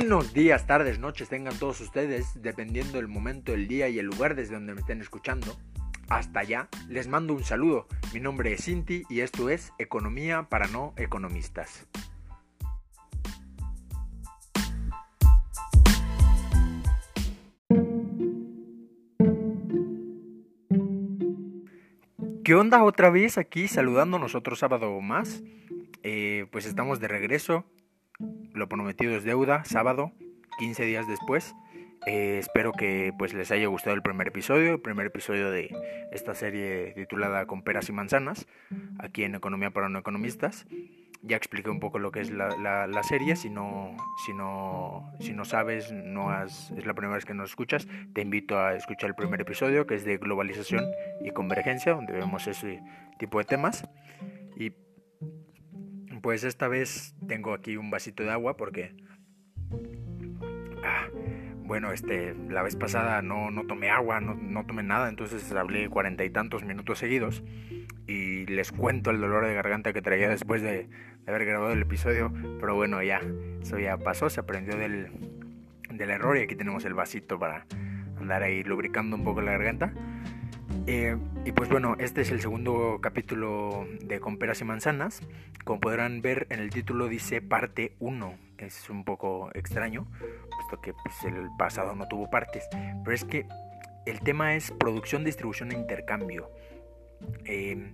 Buenos días, tardes, noches tengan todos ustedes, dependiendo del momento del día y el lugar desde donde me estén escuchando. Hasta allá, les mando un saludo. Mi nombre es Cinti y esto es Economía para no economistas. ¿Qué onda otra vez aquí saludándonos otro sábado más? Eh, pues estamos de regreso lo prometido es deuda, sábado, 15 días después. Eh, espero que pues les haya gustado el primer episodio, el primer episodio de esta serie titulada Con peras y manzanas, aquí en Economía para no economistas. Ya expliqué un poco lo que es la, la, serie, si no, si no, si no sabes, no has, es la primera vez que nos escuchas, te invito a escuchar el primer episodio que es de globalización y convergencia, donde vemos ese tipo de temas. Y pues esta vez tengo aquí un vasito de agua porque... Ah, bueno, este, la vez pasada no, no tomé agua, no, no, tomé nada, entonces hablé cuarenta y tantos minutos seguidos y les cuento el dolor de garganta que traía después de, haber grabado el episodio, pero bueno, ya, eso ya pasó, se aprendió del, del error y aquí tenemos el vasito para andar ahí lubricando un poco la garganta. Eh, y pues bueno, este es el segundo capítulo de Con peras y manzanas. Como podrán ver en el título dice parte 1. Es un poco extraño, puesto que pues, el pasado no tuvo partes. Pero es que el tema es producción, distribución e intercambio. Eh,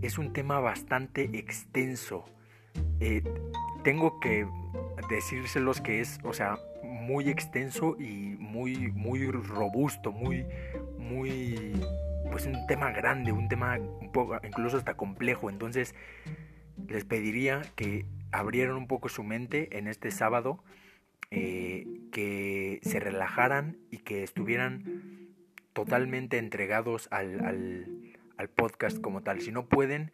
es un tema bastante extenso. Eh, tengo que decírselos que es, o sea, muy extenso y muy, muy robusto, muy, muy, pues un tema grande, un tema un poco, incluso hasta complejo. Entonces, les pediría que abrieran un poco su mente en este sábado, eh, que se relajaran y que estuvieran totalmente entregados al, al, podcast como tal. Si no pueden,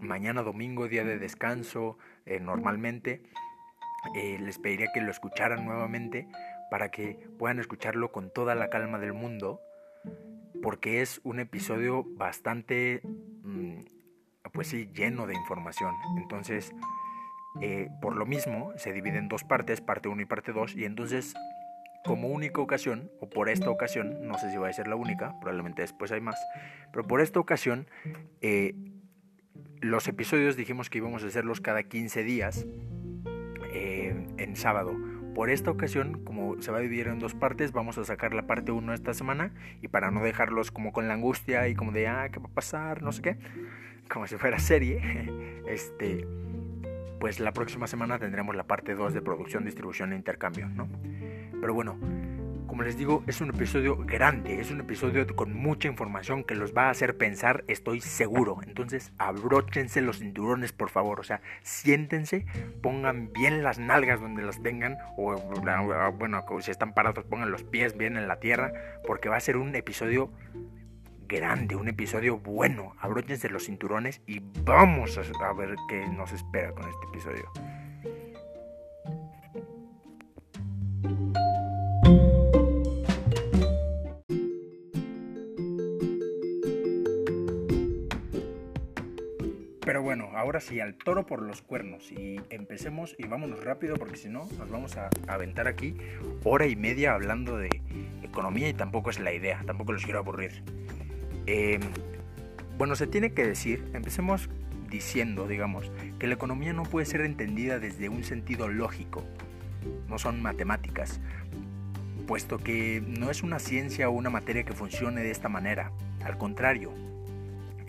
mañana domingo, día de descanso, eh, normalmente, eh, les pediría que lo escucharan nuevamente para que puedan escucharlo con toda la calma del mundo porque es un episodio bastante, mm, pues sí, lleno de información. Entonces, eh, por lo mismo, se divide en dos partes, parte 1 y parte 2, y entonces, como única ocasión, o por esta ocasión, no sé si va a ser la única, probablemente después hay más, pero por esta ocasión, eh, los episodios dijimos que íbamos a hacerlos cada 15 días eh, en sábado por esta ocasión, como se va a dividir en dos partes, vamos a sacar la parte 1 esta semana y para no dejarlos como con la angustia y como de, ah, ¿qué va a pasar? No sé qué, como si fuera serie, este, pues la próxima semana tendremos la parte 2 de producción, distribución e intercambio, ¿no? Pero bueno, como les digo, es un episodio grande, es un episodio con mucha información que los va a hacer pensar, estoy seguro. Entonces, abróchense los cinturones, por favor. O sea, siéntense, pongan bien las nalgas donde las tengan, o bueno, si están parados, pongan los pies bien en la tierra, porque va a ser un episodio grande, un episodio bueno. Abróchense los cinturones y vamos a ver qué nos espera con este episodio. Bueno, ahora sí, al toro por los cuernos. Y empecemos y vámonos rápido porque si no nos vamos a aventar aquí hora y media hablando de economía y tampoco es la idea, tampoco los quiero aburrir. Em, bueno, se tiene que decir, empecemos diciendo, digamos, que la economía no puede ser entendida desde un sentido lógico, no son matemáticas, puesto que no es una ciencia o una materia que funcione de esta manera, al contrario,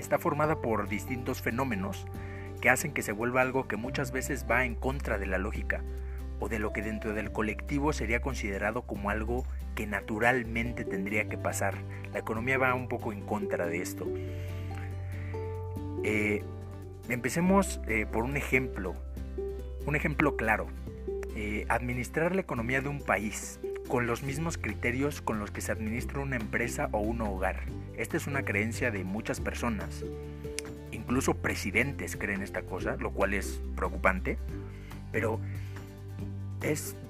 está formada por distintos fenómenos que hacen que se vuelva algo que muchas veces va en contra de la lógica o de lo que dentro del colectivo sería considerado como algo que naturalmente tendría que pasar. La economía va un poco en contra de esto. Eh, empecemos eh, por un ejemplo, un ejemplo claro. Eh, administrar la economía de un país con los mismos criterios con los que se administra una empresa o un hogar. Esta es una creencia de muchas personas. Incluso presidentes creen esta cosa, lo cual es preocupante. Pero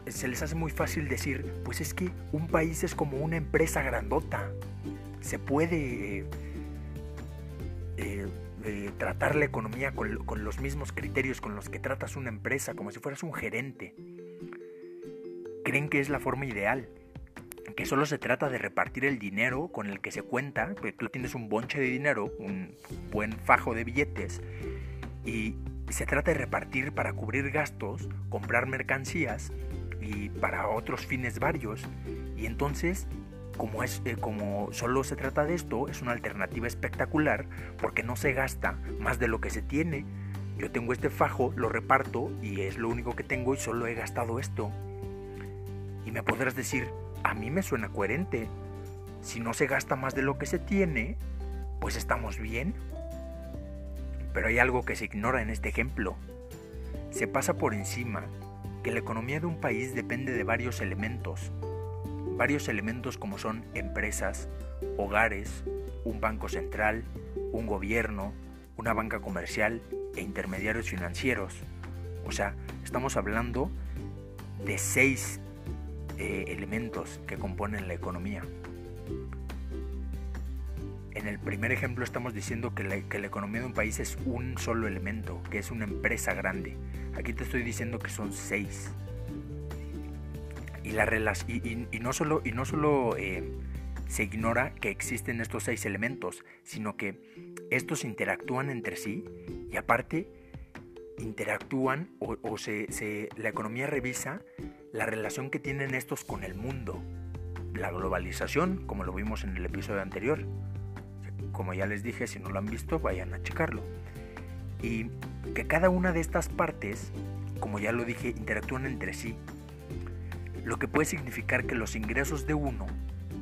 se les hace muy fácil decir, pues es que un país es como una empresa grandota. Se puede eh, eh, tratar la economía con, con los mismos criterios con los que tratas una empresa, como si fueras un gerente. Creen que es la forma ideal, que solo se trata de repartir el dinero con el que se cuenta, tú tienes un bonche de dinero, un buen fajo de billetes, y se trata de repartir para cubrir gastos, comprar mercancías y para otros fines varios. Y entonces, como, es, eh, como solo se trata de esto, es una alternativa espectacular porque no se gasta más de lo que se tiene. Yo tengo este fajo, lo reparto y es lo único que tengo y solo he gastado esto. Y me podrás decir, a mí me suena coherente. Si no se gasta más de lo que se tiene, pues estamos bien. Pero hay algo que se ignora en este ejemplo. Se pasa por encima que la economía de un país depende de varios elementos. Varios elementos como son empresas, hogares, un banco central, un gobierno, una banca comercial e intermediarios financieros. O sea, estamos hablando de seis eh, elementos que componen la economía. En el primer ejemplo estamos diciendo que la, economía de un país es un solo elemento, que es una empresa grande. Aquí te estoy diciendo que son seis. Y, la y, no solo, y no solo eh, se ignora que existen estos seis elementos, sino que estos interactúan entre sí y aparte interactúan o, se, la economía revisa la relación que tienen estos con el mundo. La globalización, como lo vimos en el episodio anterior. Como ya les dije, si no lo han visto, vayan a checarlo. Y que cada una de estas partes, como ya lo dije, interactúan entre sí. Lo que puede significar que los ingresos de uno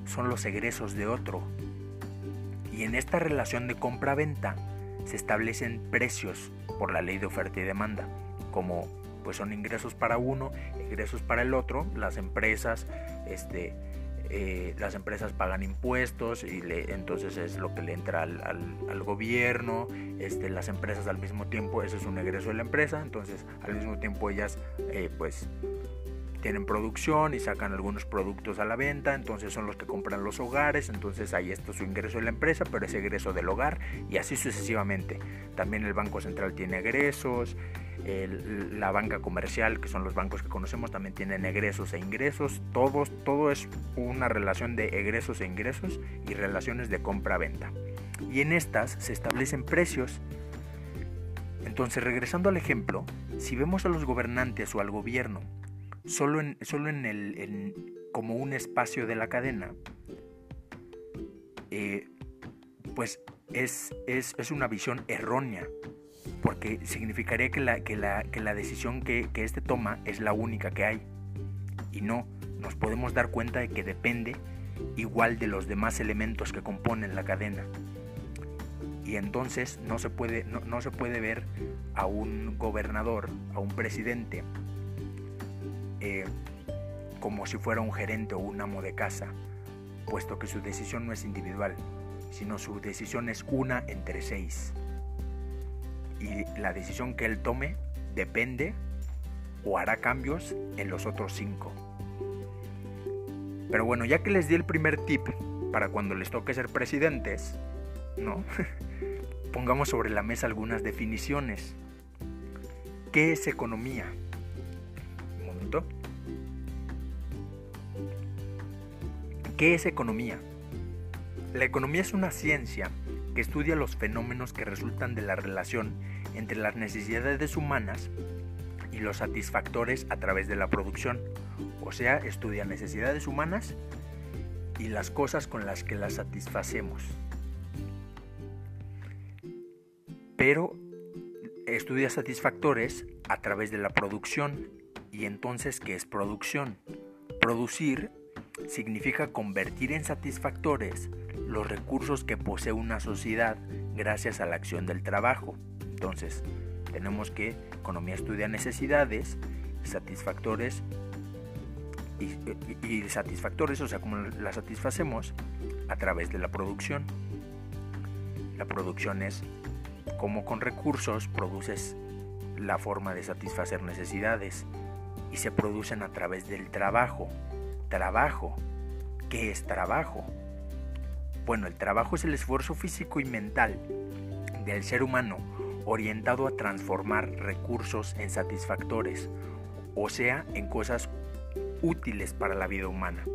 son los egresos de otro. Y en esta relación de compra-venta se establecen precios por la ley de oferta y demanda, como pues son ingresos para uno, ingresos para el otro, las empresas, este, eh, las empresas pagan impuestos y le, entonces es lo que le entra al, al, gobierno, este, las empresas al mismo tiempo, ese es un egreso de la empresa, entonces al mismo tiempo ellas eh, pues tienen producción y sacan algunos productos a la venta, entonces son los que compran los hogares, entonces ahí está su ingreso de la empresa, pero es egreso del hogar y así sucesivamente. También el Banco Central tiene egresos, la banca comercial, que son los bancos que conocemos, también tienen egresos e ingresos, todos, todo es una relación de egresos e ingresos y relaciones de compra-venta. Y en estas se establecen precios. Entonces, regresando al ejemplo, si vemos a los gobernantes o al gobierno solo en, solo en el, como un espacio de la cadena, eh, pues es, es, es, una visión errónea, porque significaría que la, que la, que la decisión que, que este toma es la única que hay. Y no, nos podemos dar cuenta de que depende igual de los demás elementos que componen la cadena. Y entonces no se puede, no, no se puede ver a un gobernador, a un presidente, eh, como si fuera un gerente o un amo de casa, puesto que su decisión no es individual, sino su decisión es una entre seis. Y la decisión que él tome depende o hará cambios en los otros cinco. Pero bueno, ya que les di el primer tip para cuando les toque ser presidentes, ¿no? Pongamos sobre la mesa algunas definiciones. ¿Qué es economía? ¿Qué es economía? La economía es una ciencia que estudia los fenómenos que resultan de la relación entre las necesidades humanas y los satisfactores a través de la producción. O sea, estudia necesidades humanas y las cosas con las que las satisfacemos. Pero estudia satisfactores a través de la producción ¿Y entonces qué es producción? Producir significa convertir en satisfactores los recursos que posee una sociedad gracias a la acción del trabajo. Entonces, tenemos que economía estudia necesidades, satisfactores y, satisfactores, o sea, como las satisfacemos a través de la producción. La producción es como con recursos produces la forma de satisfacer necesidades y se producen a través del trabajo. Trabajo. ¿Qué es trabajo? Bueno, el trabajo es el esfuerzo físico y mental del ser humano orientado a transformar recursos en satisfactores, o sea, en cosas útiles para la vida humana.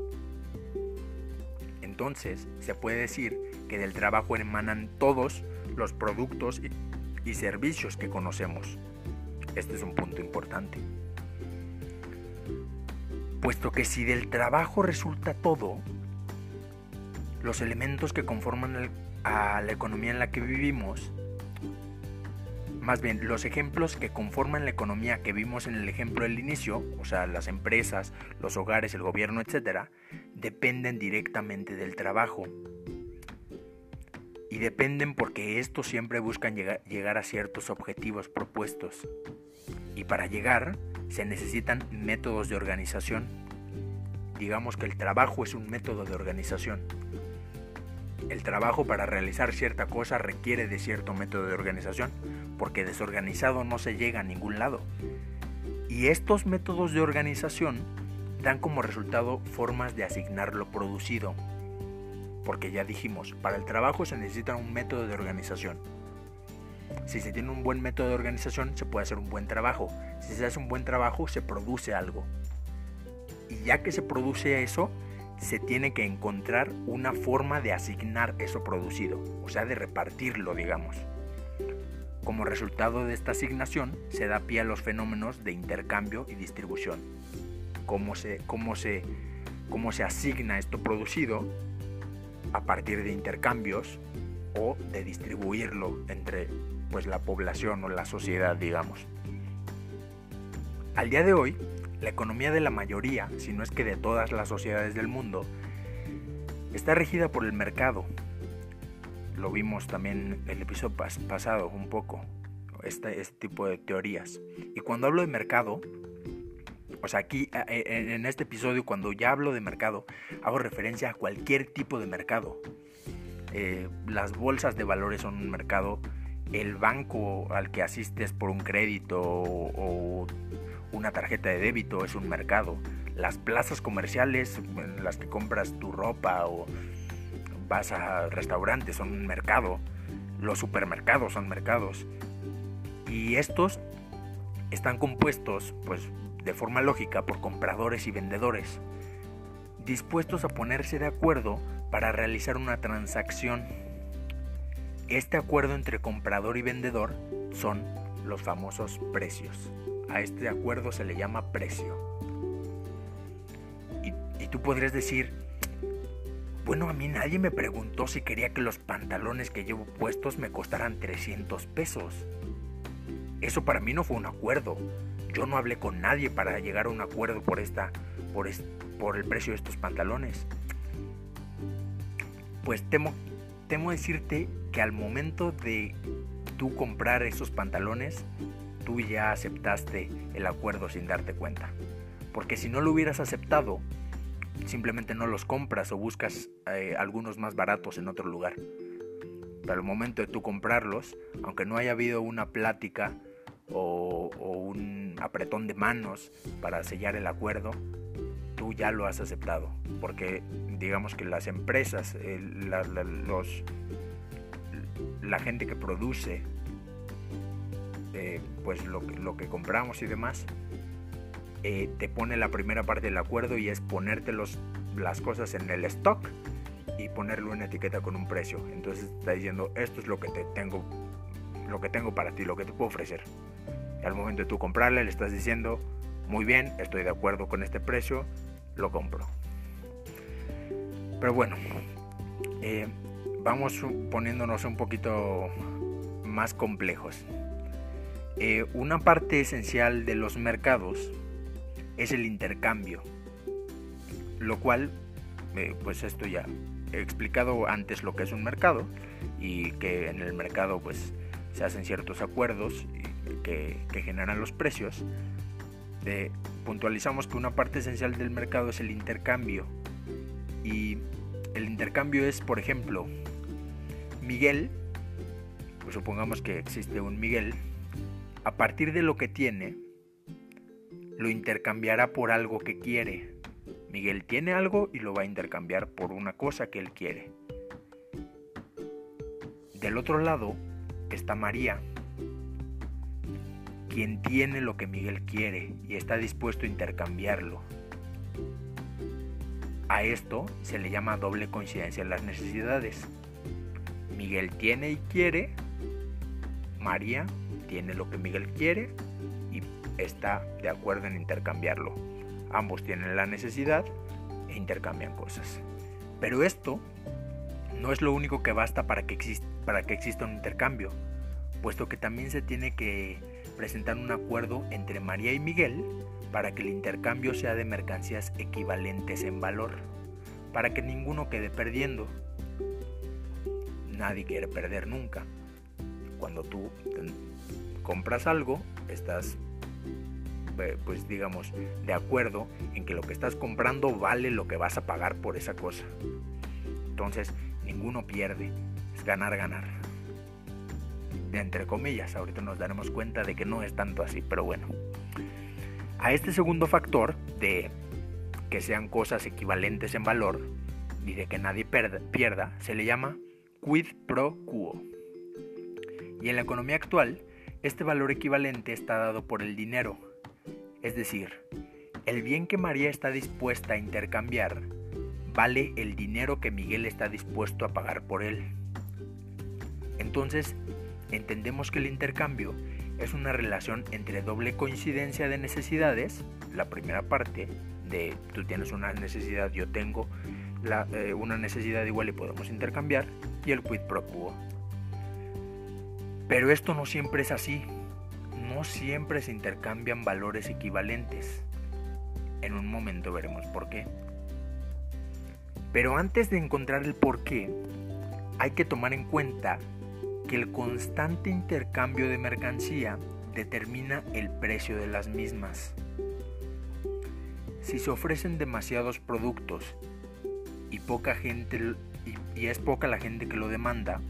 Entonces, se puede decir que del trabajo emanan todos los productos y servicios que conocemos. Este es un punto importante. Puesto que si del trabajo resulta todo, los elementos que conforman a la economía en la que vivimos, más bien los ejemplos que conforman la economía que vimos en el ejemplo del inicio, o sea, las empresas, los hogares, el gobierno, etc., dependen directamente del trabajo. Y dependen porque estos siempre buscan llegar, llegar a ciertos objetivos propuestos. Y para llegar se necesitan métodos de organización. Digamos que el trabajo es un método de organización. El trabajo para realizar cierta cosa requiere de cierto método de organización, porque desorganizado no se llega a ningún lado. Y estos métodos de organización dan como resultado formas de asignar lo producido. Porque ya dijimos, para el trabajo se necesita un método de organización. Si se tiene un buen método de organización, se puede hacer un buen trabajo. Si se hace un buen trabajo, se produce algo. Y ya que se produce eso, se tiene que encontrar una forma de asignar eso producido, o sea, de repartirlo, digamos. Como resultado de esta asignación, se da pie a los fenómenos de intercambio y distribución. Cómo se, cómo se, cómo se asigna esto producido a partir de intercambios o de distribuirlo entre pues la población o la sociedad, digamos. Al día de hoy, la economía de la mayoría, si no es que de todas las sociedades del mundo, está regida por el mercado. Lo vimos también en el episodio pasado un poco, este, este tipo de teorías. Y cuando hablo de mercado, o sea, aquí en este episodio cuando ya hablo de mercado, hago referencia a cualquier tipo de mercado. Eh, las bolsas de valores son un mercado el banco al que asistes por un crédito o una tarjeta de débito es un mercado. Las plazas comerciales en las que compras tu ropa o vas a restaurantes son un mercado. Los supermercados son mercados. Y estos están compuestos, pues, de forma lógica por compradores y vendedores, dispuestos a ponerse de acuerdo para realizar una transacción este acuerdo entre comprador y vendedor son los famosos precios. A este acuerdo se le llama precio. Y, tú podrías decir, bueno, a mí nadie me preguntó si quería que los pantalones que llevo puestos me costaran 300 pesos. Eso para mí no fue un acuerdo. Yo no hablé con nadie para llegar a un acuerdo por esta por, por el precio de estos pantalones. Pues temo temo decirte que al momento de tú comprar esos pantalones, tú ya aceptaste el acuerdo sin darte cuenta. Porque si no lo hubieras aceptado, simplemente no los compras o buscas eh, algunos más baratos en otro lugar. Pero al momento de tú comprarlos, aunque no haya habido una plática o, un apretón de manos para sellar el acuerdo, tú ya lo has aceptado. Porque digamos que las empresas, los, la gente que produce eh, pues lo, lo, que compramos y demás, eh, te pone la primera parte del acuerdo y es ponerte los, las cosas en el stock y ponerle una etiqueta con un precio. Entonces está diciendo, esto es lo que te tengo, lo que tengo para ti, lo que te puedo ofrecer. Y al momento de tú comprarle, le estás diciendo, muy bien, estoy de acuerdo con este precio, lo compro. Pero bueno, eh, vamos poniéndonos un poquito más complejos. Eh, una parte esencial de los mercados es el intercambio, lo cual, eh, pues esto ya he explicado antes lo que es un mercado y que en el mercado pues se hacen ciertos acuerdos que, que generan los precios. Puntualizamos que una parte esencial del mercado es el intercambio y el intercambio es, por ejemplo, Miguel, pues supongamos que existe un Miguel, a partir de lo que tiene, lo intercambiará por algo que quiere. Miguel tiene algo y lo va a intercambiar por una cosa que él quiere. Del otro lado está María, quien tiene lo que Miguel quiere y está dispuesto a intercambiarlo. A esto se le llama doble coincidencia en las necesidades. Miguel tiene y quiere, María tiene lo que Miguel quiere y está de acuerdo en intercambiarlo. Ambos tienen la necesidad e intercambian cosas. Pero esto no es lo único que basta para que, para que exista un intercambio, puesto que también se tiene que presentar un acuerdo entre María y Miguel para que el intercambio sea de mercancías equivalentes en valor, para que ninguno quede perdiendo. Nadie quiere perder nunca. Cuando tú compras algo, estás eh, pues digamos, de acuerdo en que lo que estás comprando vale lo que vas a pagar por esa cosa. Entonces, ninguno pierde, es ganar, ganar. Entre comillas, ahorita nos daremos cuenta de que no es tanto así, pero bueno. A este segundo factor de que sean cosas equivalentes en valor y de que nadie pierda, se le llama quid pro quo. Y en la economía actual, este valor equivalente está dado por el dinero, es decir, el bien que María está dispuesta a intercambiar vale el dinero que Miguel está dispuesto a pagar por él. Entonces, entendemos que el intercambio es una relación entre doble coincidencia de necesidades, la primera parte de tú tienes una necesidad, yo tengo eh, una necesidad igual y podemos intercambiar, y el quid pro quo. Pero esto no siempre es así no siempre se intercambian valores equivalentes. En un momento veremos por qué. Pero antes de encontrar el por qué, hay que tomar en cuenta el constante intercambio de mercancía determina el precio de las mismas. Si se ofrecen demasiados productos y poca gente y, es poca la gente que lo demanda,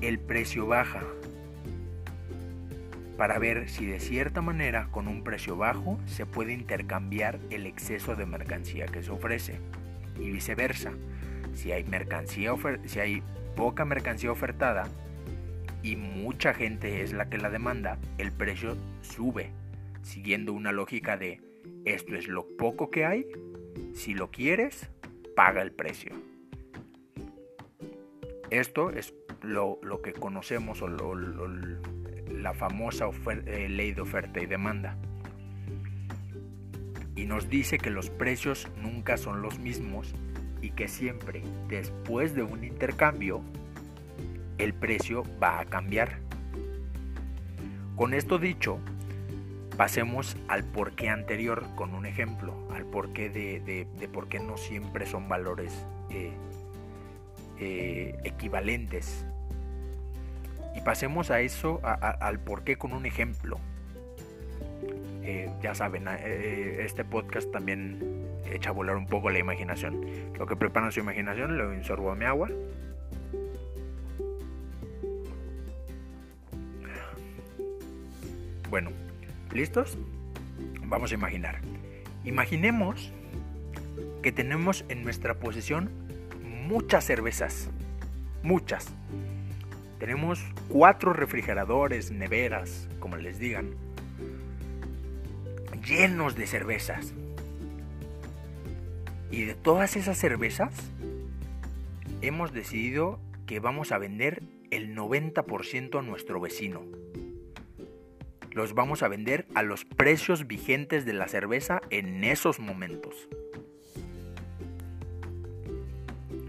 el precio baja para ver si de cierta manera con un precio bajo se puede intercambiar el exceso de mercancía que se ofrece y viceversa. Si hay mercancía si hay poca mercancía ofertada y mucha gente es la que la demanda, el precio sube, siguiendo una lógica de esto es lo poco que hay, si lo quieres, paga el precio. Esto es lo, que conocemos o la famosa eh, ley de oferta y demanda. Y nos dice que los precios nunca son los mismos y que siempre después de un intercambio el precio va a cambiar. Con esto dicho, pasemos al porqué anterior con un ejemplo, al porqué de, de, por qué no siempre son valores eh, eh, equivalentes y pasemos a eso, al por qué con un ejemplo. Eh, ya saben, este podcast también echa a volar un poco la imaginación. Lo que preparan su imaginación lo insorbo a mi agua. Bueno, ¿listos? Vamos a imaginar. Imaginemos que tenemos en nuestra posesión muchas cervezas. Muchas. Tenemos cuatro refrigeradores, neveras, como les digan, llenos de cervezas. Y de todas esas cervezas, hemos decidido que vamos a vender el 90% a nuestro vecino. Los vamos a vender a los precios vigentes de la cerveza en esos momentos.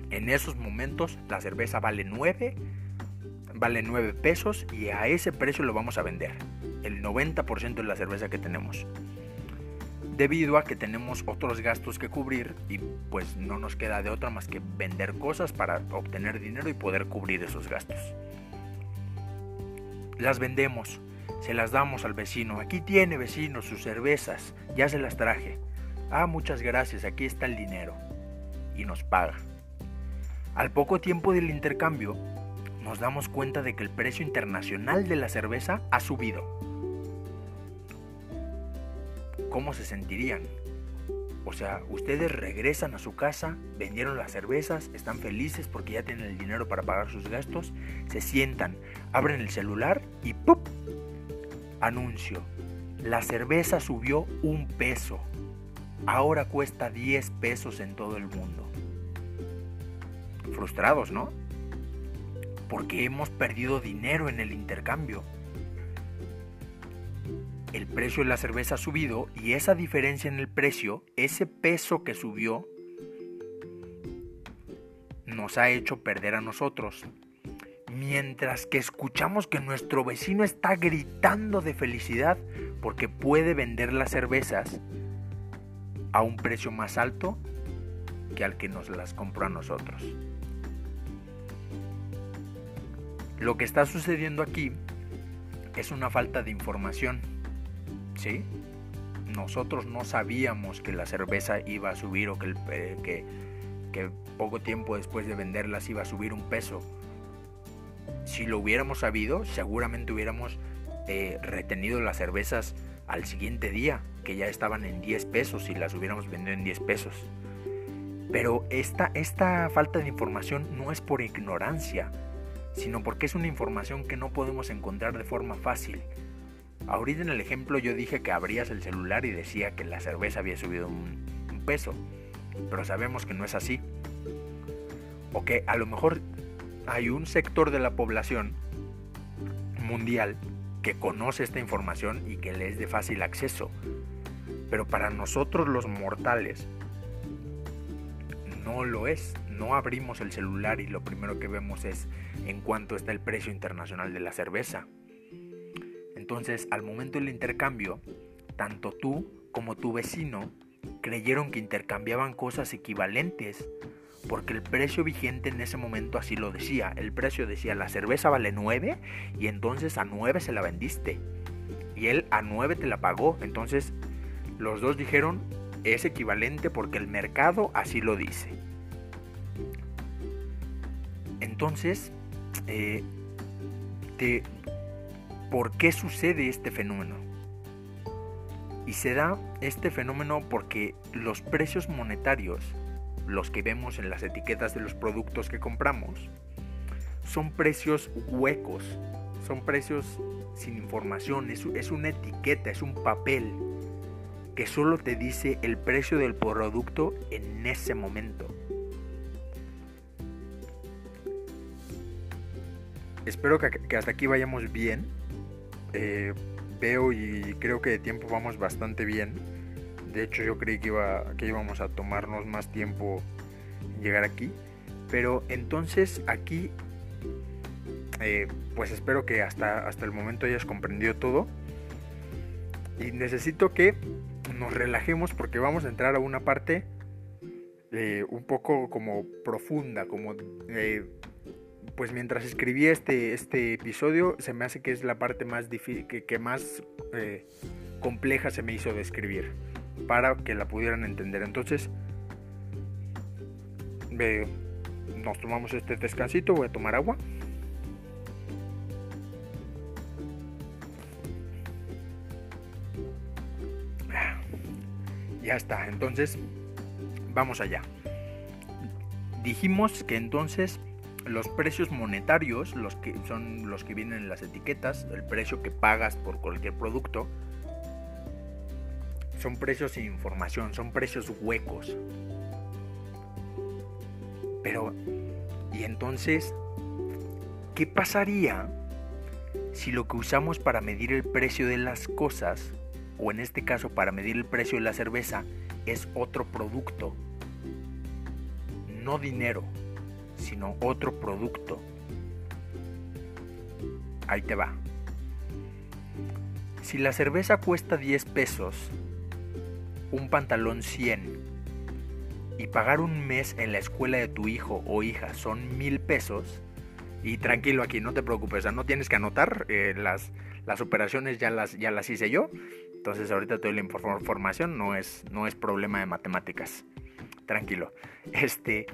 En esos momentos la cerveza vale 9 vale 9 pesos y a ese precio lo vamos a vender. El 90% de la cerveza que tenemos. Debido a que tenemos otros gastos que cubrir y pues no nos queda de otra más que vender cosas para obtener dinero y poder cubrir esos gastos. Las vendemos, se las damos al vecino. Aquí tiene vecino sus cervezas, ya se las traje. Ah, muchas gracias, aquí está el dinero. Y nos paga. Al poco tiempo del intercambio, nos damos cuenta de que el precio internacional de la cerveza ha subido. ¿Cómo se sentirían? O sea, ustedes regresan a su casa, vendieron las cervezas, están felices porque ya tienen el dinero para pagar sus gastos, se sientan, abren el celular y ¡pup! Anuncio. La cerveza subió un peso. ahora cuesta 10 pesos en todo el mundo. Frustrados, ¿no? Porque hemos perdido dinero en el intercambio. El precio de la cerveza ha subido y esa diferencia en el precio, ese peso que subió, nos ha hecho perder a nosotros. Mientras que escuchamos que nuestro vecino está gritando de felicidad porque puede vender las cervezas a un precio más alto que al que nos las compró a nosotros. Lo que está sucediendo aquí es una falta de información. ¿Sí? Nosotros no sabíamos que la cerveza iba a subir o que, eh, que, que poco tiempo después de venderlas iba a subir un peso. Si lo hubiéramos sabido, seguramente hubiéramos eh, retenido las cervezas al siguiente día, que ya estaban en 10 pesos y las hubiéramos vendido en 10 pesos. Pero esta, esta falta de información no es por ignorancia, sino porque es una información que no podemos encontrar de forma fácil. Ahorita en el ejemplo yo dije que abrías el celular y decía que la cerveza había subido un, peso, pero sabemos que no es así. O que a lo mejor hay un sector de la población mundial que conoce esta información y que le es de fácil acceso. Pero para nosotros los mortales no lo es. No abrimos el celular y lo primero que vemos es en cuánto está el precio internacional de la cerveza. Entonces, al momento del intercambio, tanto tú como tu vecino creyeron que intercambiaban cosas equivalentes porque el precio vigente en ese momento así lo decía. El precio decía, la cerveza vale 9 y entonces a 9 se la vendiste. Y él a 9 te la pagó. Entonces los dos dijeron, es equivalente porque el mercado así lo dice. Entonces, eh, ¿por qué sucede este fenómeno? Y se da este fenómeno porque los precios monetarios los que vemos en las etiquetas de los productos que compramos, son precios huecos, son precios sin información, es, es una etiqueta, es un papel que solo te dice el precio del producto en ese momento. Espero que, hasta aquí vayamos bien. Eh, veo y creo que de tiempo vamos bastante bien. De hecho, yo creí que, iba, que íbamos a tomarnos más tiempo llegar aquí. Pero entonces aquí, eh, pues espero que hasta, hasta el momento hayas comprendido todo. Y necesito que nos relajemos porque vamos a entrar a una parte eh, un poco como profunda, como... pues mientras escribí este, este episodio, se me hace que es la parte más difícil, que, más compleja se me hizo de escribir para que la pudieran entender. Entonces, nos tomamos este descansito, voy a tomar agua. Ya está, entonces vamos allá. Dijimos que entonces los precios monetarios, los que son los que vienen en las etiquetas, el precio que pagas por cualquier producto, son precios sin información, son precios huecos. Pero, ¿y entonces qué pasaría si lo que usamos para medir el precio de las cosas, o en este caso para medir el precio de la cerveza, es otro producto? No dinero, sino otro producto. Ahí te va. Si la cerveza cuesta 10 pesos, un pantalón 100 y pagar un mes en la escuela de tu hijo o hija son mil pesos, y tranquilo aquí, no te preocupes, no tienes que anotar, eh, las, las operaciones ya las, ya las hice yo, entonces ahorita te doy la información, no es, no es problema de matemáticas, tranquilo. Este,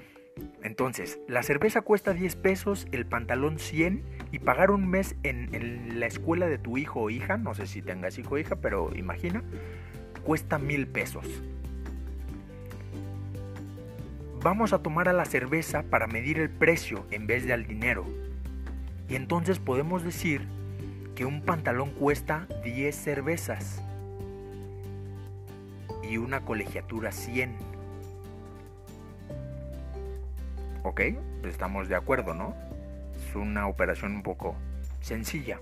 entonces, la cerveza cuesta 10 pesos, el pantalón 100 y pagar un mes en, la escuela de tu hijo o hija, no sé si tengas hijo o hija, pero imagina, cuesta mil pesos. Vamos a tomar a la cerveza para medir el precio en vez de al dinero. Y entonces podemos decir que un pantalón cuesta 10 cervezas. y una colegiatura 100. ¿Ok? Estamos de acuerdo, ¿no? Es una operación un poco sencilla.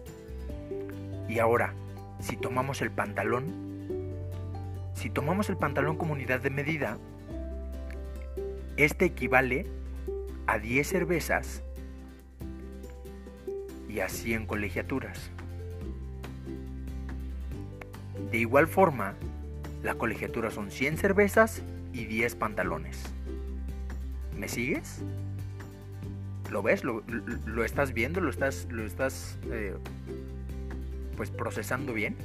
Y ahora, si tomamos el pantalón, si tomamos el pantalón como unidad de medida, este equivale a 10 cervezas y a 100 colegiaturas. De igual forma, la colegiatura son 100 cervezas y 10 pantalones. ¿Me sigues? ¿Lo ves? ¿Lo, estás viendo? ¿Lo estás, lo estás eh, pues procesando bien?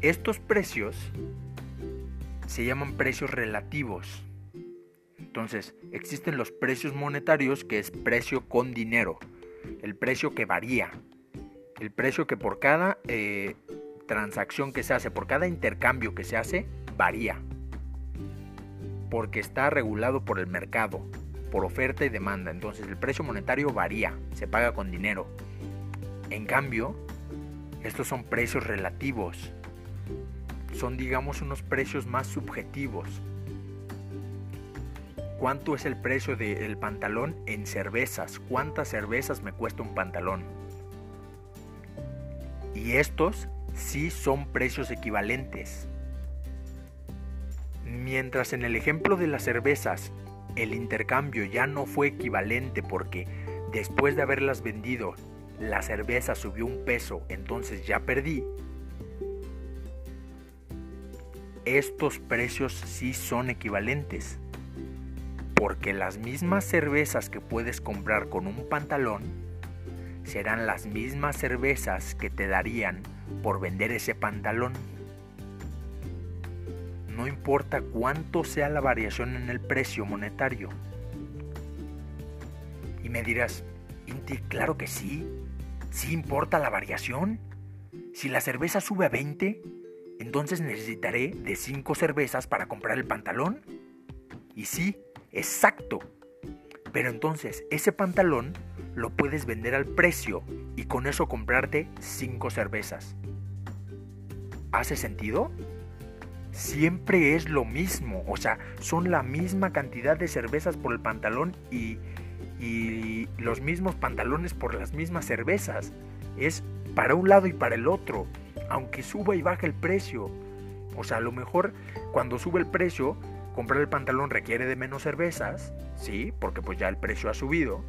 Estos precios se llaman precios relativos. Entonces, existen los precios monetarios, que es precio con dinero, el precio que varía, el precio que por cada eh, transacción que se hace, por cada intercambio que se hace, varía, porque está regulado por el mercado, por oferta y demanda. Entonces, el precio monetario varía, se paga con dinero. En cambio, estos son precios relativos, son digamos unos precios más subjetivos ¿Cuánto es el precio del pantalón en cervezas? ¿Cuántas cervezas me cuesta un pantalón? Y estos sí son precios equivalentes. Mientras en el ejemplo de las cervezas el intercambio ya no fue equivalente porque después de haberlas vendido la cerveza subió un peso, entonces ya perdí. Estos precios sí son equivalentes porque las mismas cervezas que puedes comprar con un pantalón serán las mismas cervezas que te darían por vender ese pantalón. No importa cuánto sea la variación en el precio monetario. Y me dirás, Inti, claro que sí. Sí importa la variación. Si la cerveza sube a 20, entonces necesitaré de 5 cervezas para comprar el pantalón. Y sí, Exacto. Pero entonces ese pantalón lo puedes vender al precio y con eso comprarte 5 cervezas. ¿Hace sentido? Siempre es lo mismo, o sea, son la misma cantidad de cervezas por el pantalón y, y los mismos pantalones por las mismas cervezas. Es para un lado y para el otro, aunque suba y baje el precio. O sea, a lo mejor cuando sube el precio comprar el pantalón requiere de menos cervezas, sí, porque pues ya el precio ha subido.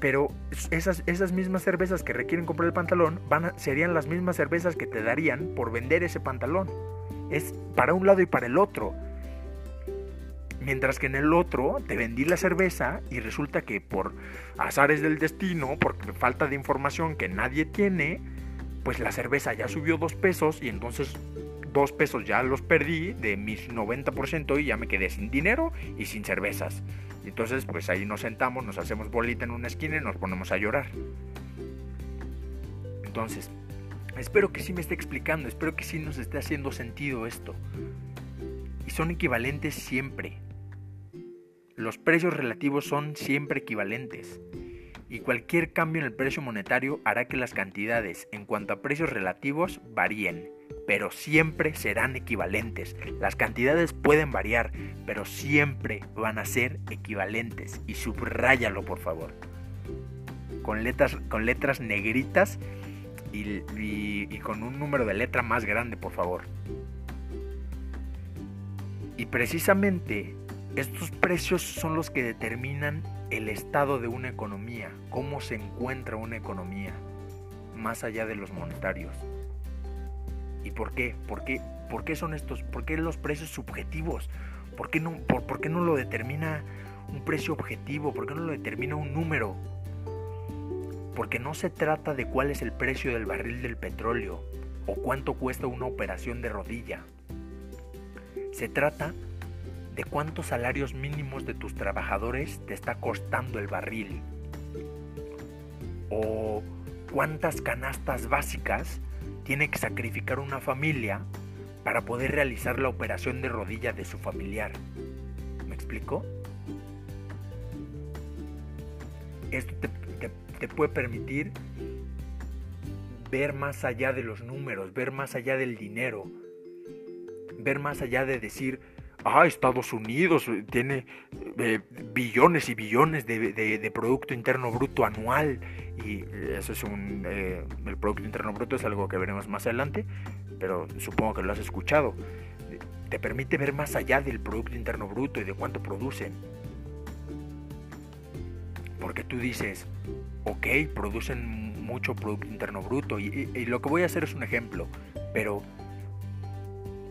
Pero, esas, esas, mismas cervezas que requieren comprar el pantalón serían las mismas cervezas que te darían por vender ese pantalón. Es para un lado y para el otro. Mientras que en el otro te vendí la cerveza y resulta que por azares del destino, por falta de información que nadie tiene, pues la cerveza ya subió dos pesos y entonces dos pesos ya los perdí de mis 90% y ya me quedé sin dinero y sin cervezas. Entonces, pues ahí nos sentamos, nos hacemos bolita en una esquina y nos ponemos a llorar. Entonces, espero que sí me esté explicando, espero que sí nos esté haciendo sentido esto. Y son equivalentes siempre. Los precios relativos son siempre equivalentes. Y cualquier cambio en el precio monetario hará que las cantidades en cuanto a precios relativos varíen pero siempre serán equivalentes. Las cantidades pueden variar, pero siempre van a ser equivalentes. Y subráyalo, por favor. Con letras, con letras negritas y, y con un número de letra más grande, por favor. Y precisamente estos precios son los que determinan el estado de una economía, cómo se encuentra una economía, más allá de los monetarios. ¿Y por qué? ¿Por qué, por qué son estos? ¿Por qué los precios subjetivos? ¿Por qué, no, por, qué no lo determina un precio objetivo? ¿Por qué no lo determina un número? Porque no se trata de cuál es el precio del barril del petróleo o cuánto cuesta una operación de rodilla. Se trata de cuántos salarios mínimos de tus trabajadores te está costando el barril. O cuántas canastas básicas tiene que sacrificar una familia para poder realizar la operación de rodilla de su familiar. ¿Me explico? Esto te, puede permitir ver más allá de los números, ver más allá del dinero, ver más allá de decir, ah, Estados Unidos tiene eh, billones y billones de, Producto Interno Bruto anual. Y eso es un... Eh, el Producto Interno Bruto es algo que veremos más adelante, pero supongo que lo has escuchado. Te permite ver más allá del Producto Interno Bruto y de cuánto producen. Porque tú dices, ok, producen mucho Producto Interno Bruto y lo que voy a hacer es un ejemplo, pero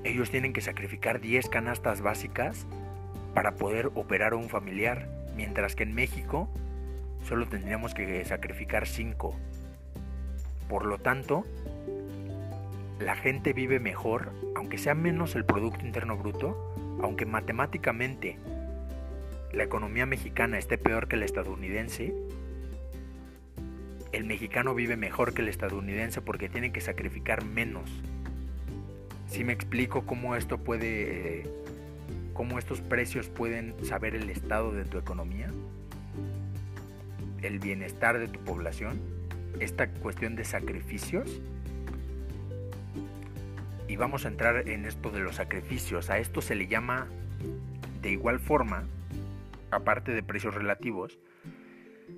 ellos tienen que sacrificar 10 canastas básicas para poder operar a un familiar, mientras que en México solo tendríamos que sacrificar 5. Por lo tanto, la gente vive mejor, aunque sea menos el Producto Interno Bruto, aunque matemáticamente la economía mexicana esté peor que la estadounidense, el mexicano vive mejor que el estadounidense porque tiene que sacrificar menos. Si me explico cómo esto puede, cómo estos precios pueden saber el estado de tu economía, el bienestar de tu población, esta cuestión de sacrificios. Y vamos a entrar en esto de los sacrificios. A esto se le llama de igual forma, aparte de precios relativos,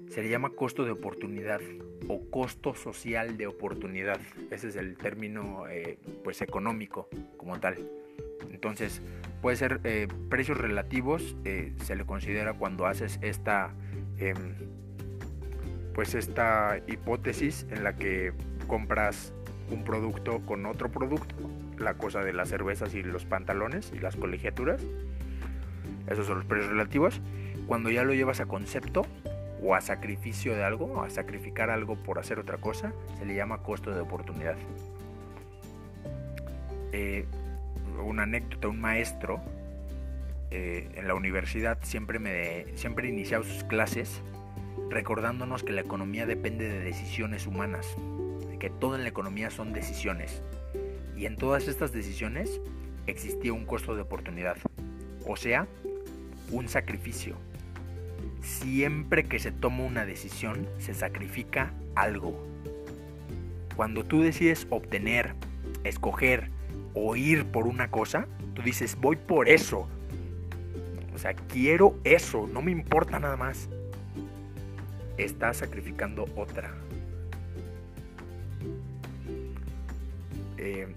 se le llama costo de oportunidad o costo social de oportunidad. Ese es el término eh, pues económico como tal. Entonces puede ser eh, precios relativos, eh, se le considera cuando haces esta em, pues esta hipótesis en la que compras un producto con otro producto, la cosa de las cervezas y los pantalones y las colegiaturas. Esos son los precios relativos. Cuando ya lo llevas a concepto, o a sacrificio de algo, a sacrificar algo por hacer otra cosa, se le llama costo de oportunidad. Eh, una anécdota, un maestro eh, en la universidad siempre, me, siempre iniciaba sus clases recordándonos que la economía depende de decisiones humanas, que todo en la economía son decisiones. Y en todas estas decisiones existía un costo de oportunidad, o sea, un sacrificio siempre que se toma una decisión se sacrifica algo. Cuando tú decides obtener, escoger o ir por una cosa, tú dices, voy por eso. O sea, quiero eso, no me importa nada más. Estás sacrificando otra. Eh,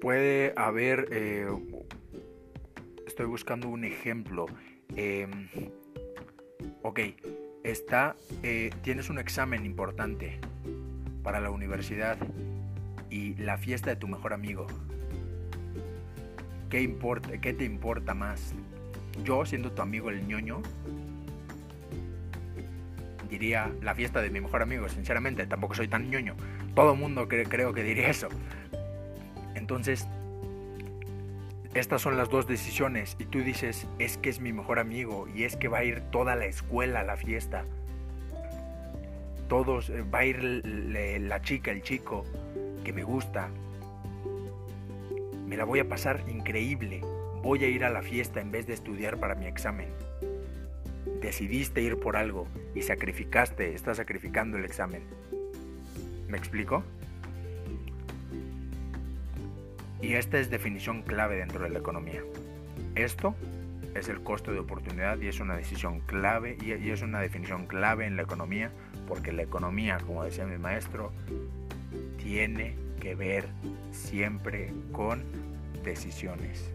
puede haber eh, estoy buscando un ejemplo. Em, ok, está, eh, tienes un examen importante para la universidad y la fiesta de tu mejor amigo. ¿Qué, importa, ¿Qué te importa más? Yo, siendo tu amigo el ñoño, diría la fiesta de mi mejor amigo, sinceramente, tampoco soy tan ñoño. Todo el mundo creo que diría eso. Entonces, estas son las dos decisiones y tú dices, es que es mi mejor amigo y es que va a ir toda la escuela a la fiesta. Todos, eh, va a ir la chica, el chico que me gusta. Me la voy a pasar increíble. Voy a ir a la fiesta en vez de estudiar para mi examen. Decidiste ir por algo y sacrificaste, estás sacrificando el examen. ¿Me explico? Y esta es definición clave dentro de la economía. Esto es el costo de oportunidad y es una decisión clave y, es una definición clave en la economía porque la economía, como decía mi maestro, tiene que ver siempre con decisiones,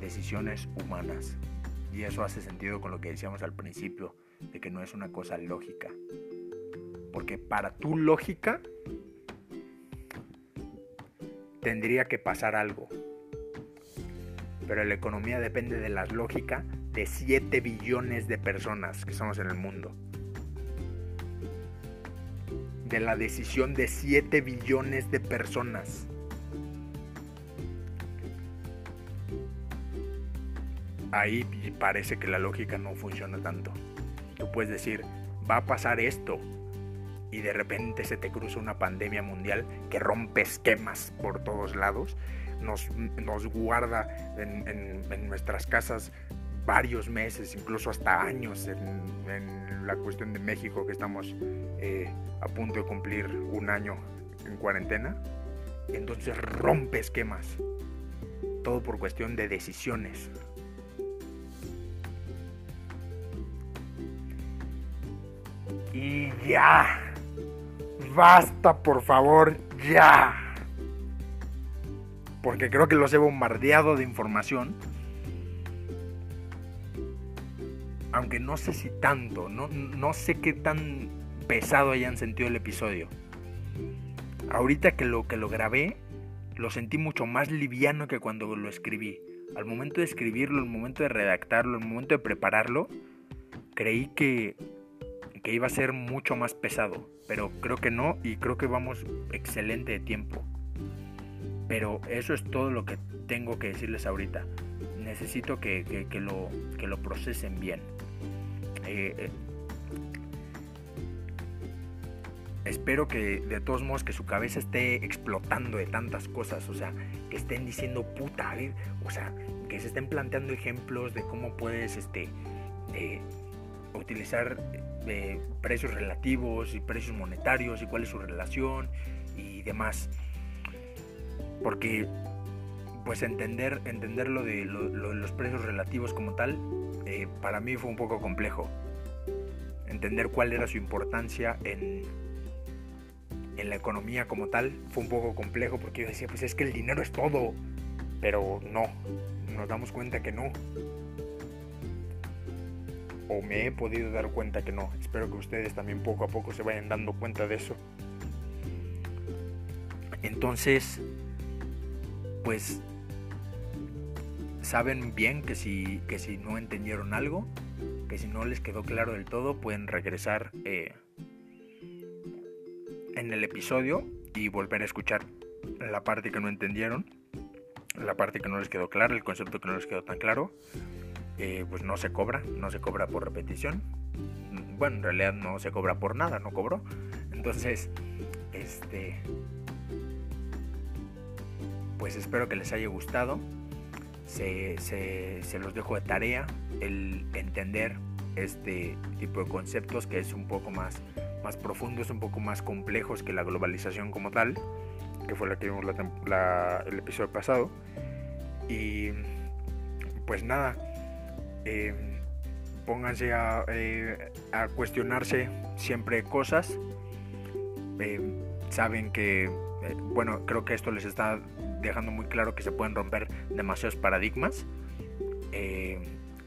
decisiones humanas. Y eso hace sentido con lo que decíamos al principio, de que no es una cosa lógica. Porque para tu lógica, tendría que pasar algo. Pero la economía depende de la lógica de 7 billones de personas que somos en el mundo. De la decisión de 7 billones de personas. Ahí parece que la lógica no funciona tanto. Tú puedes decir, va a pasar esto, y de repente se te cruza una pandemia mundial que rompe esquemas por todos lados, nos, nos guarda en, nuestras casas varios meses, incluso hasta años en, la cuestión de México que estamos eh, a punto de cumplir un año en cuarentena. Entonces rompe esquemas. Todo por cuestión de decisiones. Y ya. Basta, por favor, ya. Porque creo que los he bombardeado de información. Aunque no sé si tanto, no, no sé qué tan pesado hayan sentido el episodio. Ahorita que lo, que lo grabé, lo sentí mucho más liviano que cuando lo escribí. Al momento de escribirlo, al momento de redactarlo, al momento de prepararlo, creí que, que iba a ser mucho más pesado. Pero creo que no y creo que vamos excelente de tiempo. Pero eso es todo lo que tengo que decirles ahorita. Necesito que, lo, que lo procesen bien. Eh, eh, espero que de todos modos que su cabeza esté explotando de tantas cosas, o sea, que estén diciendo puta, o sea, que se estén planteando ejemplos de cómo puedes este, eh, utilizar eh, precios relativos y precios monetarios y cuál es su relación y demás. Porque pues entender, entender lo, de, los precios relativos como tal, eh, para mí fue un poco complejo. Entender cuál era su importancia en, en la economía como tal fue un poco complejo porque yo decía, pues es que el dinero es todo, pero no, nos damos cuenta que no. O me he podido dar cuenta que no. Espero que ustedes también poco a poco se vayan dando cuenta de eso. Entonces, pues saben bien que si, que si no entendieron algo, que si no les quedó claro del todo, pueden regresar eh, en el episodio y volver a escuchar la parte que no entendieron, la parte que no les quedó clara, el concepto que no les quedó tan claro, eh, pues no se cobra, no se cobra por repetición. Bueno, en realidad no se cobra por nada, no cobró. Entonces, este, pues espero que les haya gustado. Se, se los dejo de tarea el entender este tipo de conceptos que es un poco más más profundos, un poco más complejos que la globalización como tal, que fue la que vimos el episodio pasado. Y pues nada, eh, pónganse eh, a, cuestionarse siempre cosas. Eh, saben que, bueno, creo que esto les está dejando muy claro que se pueden romper demasiados paradigmas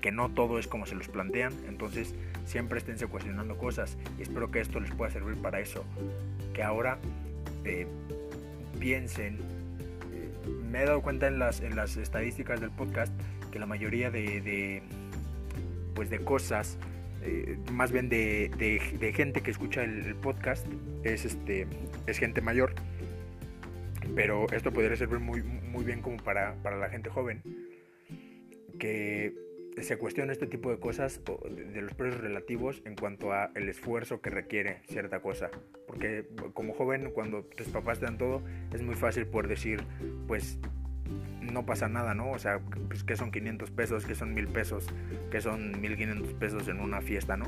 que no todo es como se los plantean, entonces siempre esténse cuestionando cosas y espero que esto les pueda servir para eso, que ahora piensen, me he dado cuenta en las, en las estadísticas del podcast que la mayoría de, pues de cosas, eh, más bien de, de, gente que escucha el, podcast es, este, es gente mayor, pero esto podría servir muy, muy bien como para, para la gente joven que se cuestiona este tipo de cosas de los precios relativos en cuanto a el esfuerzo que requiere cierta cosa. Porque como joven cuando tus papás te dan todo es muy fácil por decir pues no pasa nada no o sea pues que son 500 pesos que son 1000 pesos que son 1500 pesos en una fiesta no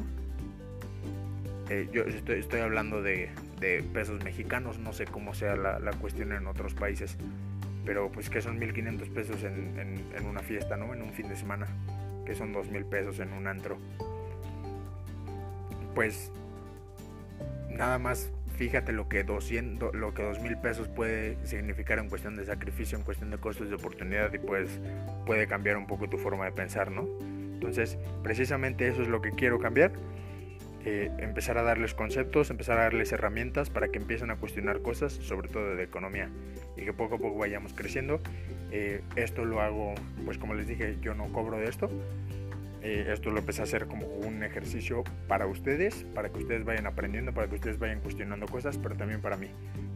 eh, yo estoy, estoy hablando de, de, pesos mexicanos no sé cómo sea la, la, cuestión en otros países pero pues que son 1500 pesos en, en, en una fiesta no en un fin de semana que son dos mil pesos en un antro. Pues nada más fíjate lo que 200, lo que dos mil pesos puede significar en cuestión de sacrificio, en cuestión de costos de oportunidad y pues puede cambiar un poco tu forma de pensar, ¿no? Entonces, precisamente eso es lo que quiero cambiar. Eh, empezar a darles conceptos, empezar a darles herramientas para que empiecen a cuestionar cosas, sobre todo de economía, y que poco a poco vayamos creciendo. Eh, esto lo hago, pues como les dije, yo no cobro de esto. Eh, esto lo empecé a hacer como un ejercicio para ustedes, para que ustedes vayan aprendiendo, para que ustedes vayan cuestionando cosas, pero también para mí.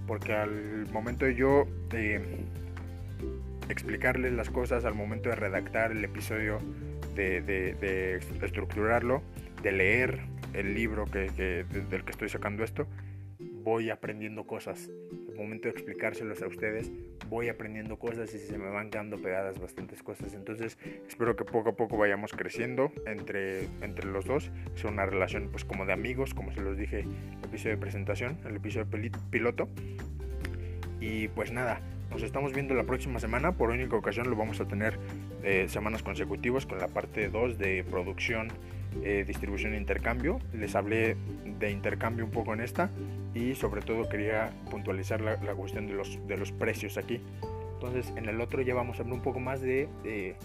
Porque al momento de yo explicarles las cosas, al momento de redactar el episodio, de, de estructurarlo, de leer el libro que, del que estoy sacando esto, voy aprendiendo cosas, momento de explicárselos a ustedes, voy aprendiendo cosas y se me van quedando pegadas bastantes cosas. Entonces, espero que poco a poco vayamos creciendo entre, entre los dos. Sea una relación pues como de amigos, como se los dije en el episodio de presentación, el episodio piloto. Y pues nada, nos estamos viendo la próxima semana. Por única ocasión lo vamos a tener eh, semanas consecutivas con la parte 2 de producción, eh, distribución e intercambio. Les hablé de intercambio un poco en esta y sobre todo quería puntualizar la, cuestión de los, de los precios aquí. Entonces en el otro ya vamos a hablar un poco más de,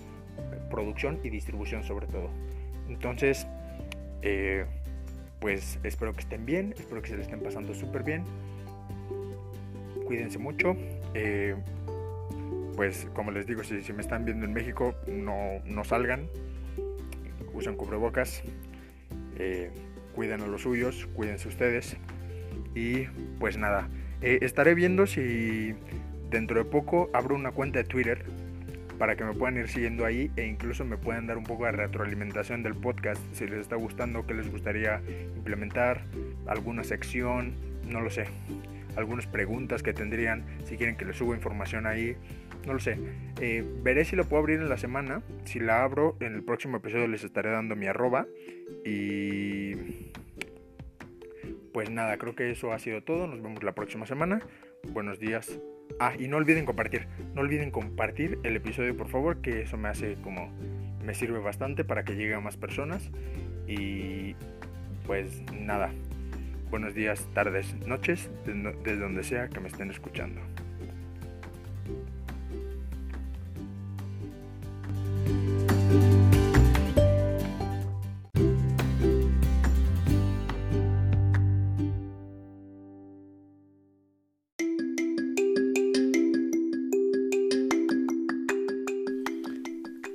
producción y distribución sobre todo. Entonces, eh, pues espero que estén bien, espero que se les estén pasando súper bien. Cuídense mucho. Eh, pues como les digo, si, si, me están viendo en México, no, no salgan, usen cubrebocas, eh, cuiden a los suyos, cuídense ustedes. Y pues nada, eh, estaré viendo si dentro de poco abro una cuenta de Twitter para que me puedan ir siguiendo ahí e incluso me puedan dar un poco de retroalimentación del podcast si les está gustando, qué les gustaría implementar, alguna sección, no lo sé, algunas preguntas que tendrían, si quieren que les suba información ahí, no lo sé. Eh, veré si lo puedo abrir en la semana, si la abro en el próximo episodio les estaré dando mi arroba y pues nada, creo que eso ha sido todo. Nos vemos la próxima semana. Buenos días. Ah, y no olviden compartir. No olviden compartir el episodio, por favor, que eso me hace como... Me sirve bastante para que llegue a más personas. Y pues nada. Buenos días, tardes, noches, desde donde sea que me estén escuchando.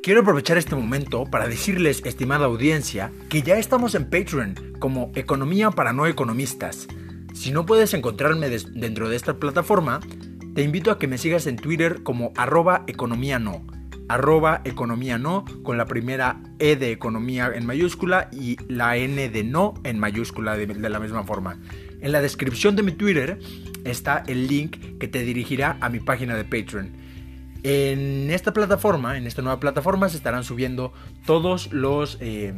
Quiero aprovechar este momento para decirles, estimada audiencia, que ya estamos en Patreon como Economía para No Economistas. Si no puedes encontrarme dentro de esta plataforma, te invito a que me sigas en Twitter como arroba economía no. Arroba economía no con la primera E de economía en mayúscula y la N de no en mayúscula de la misma forma. En la descripción de mi Twitter está el link que te dirigirá a mi página de Patreon. En esta plataforma, en esta nueva plataforma, se estarán subiendo todos los, eh,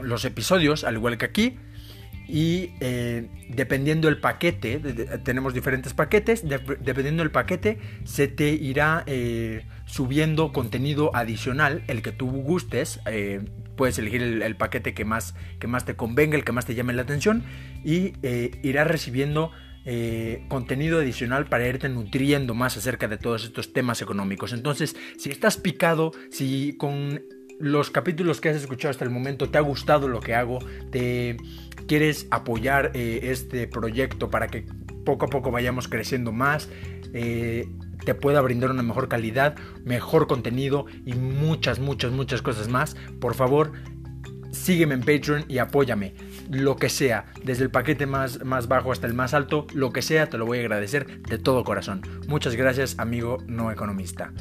los episodios, al igual que aquí. Y eh, dependiendo del paquete, tenemos diferentes paquetes, dependiendo del paquete, se te irá eh, subiendo contenido adicional, el que tú gustes. puedes elegir el, paquete que más, que más te convenga, el que más te llame la atención, y irás recibiendo eh, contenido adicional para irte nutriendo más acerca de todos estos temas económicos. Entonces, si estás picado, si con los capítulos que has escuchado hasta el momento te ha gustado lo que hago, te quieres apoyar eh, este proyecto para que poco a poco vayamos creciendo más, eh, te pueda brindar una mejor calidad, mejor contenido y muchas, muchas, muchas cosas más, por favor, sígueme en Patreon y apóyame. Lo que sea, desde el paquete más, más bajo hasta el más alto, lo que sea, te lo voy a agradecer de todo corazón. Muchas gracias, amigo no economista.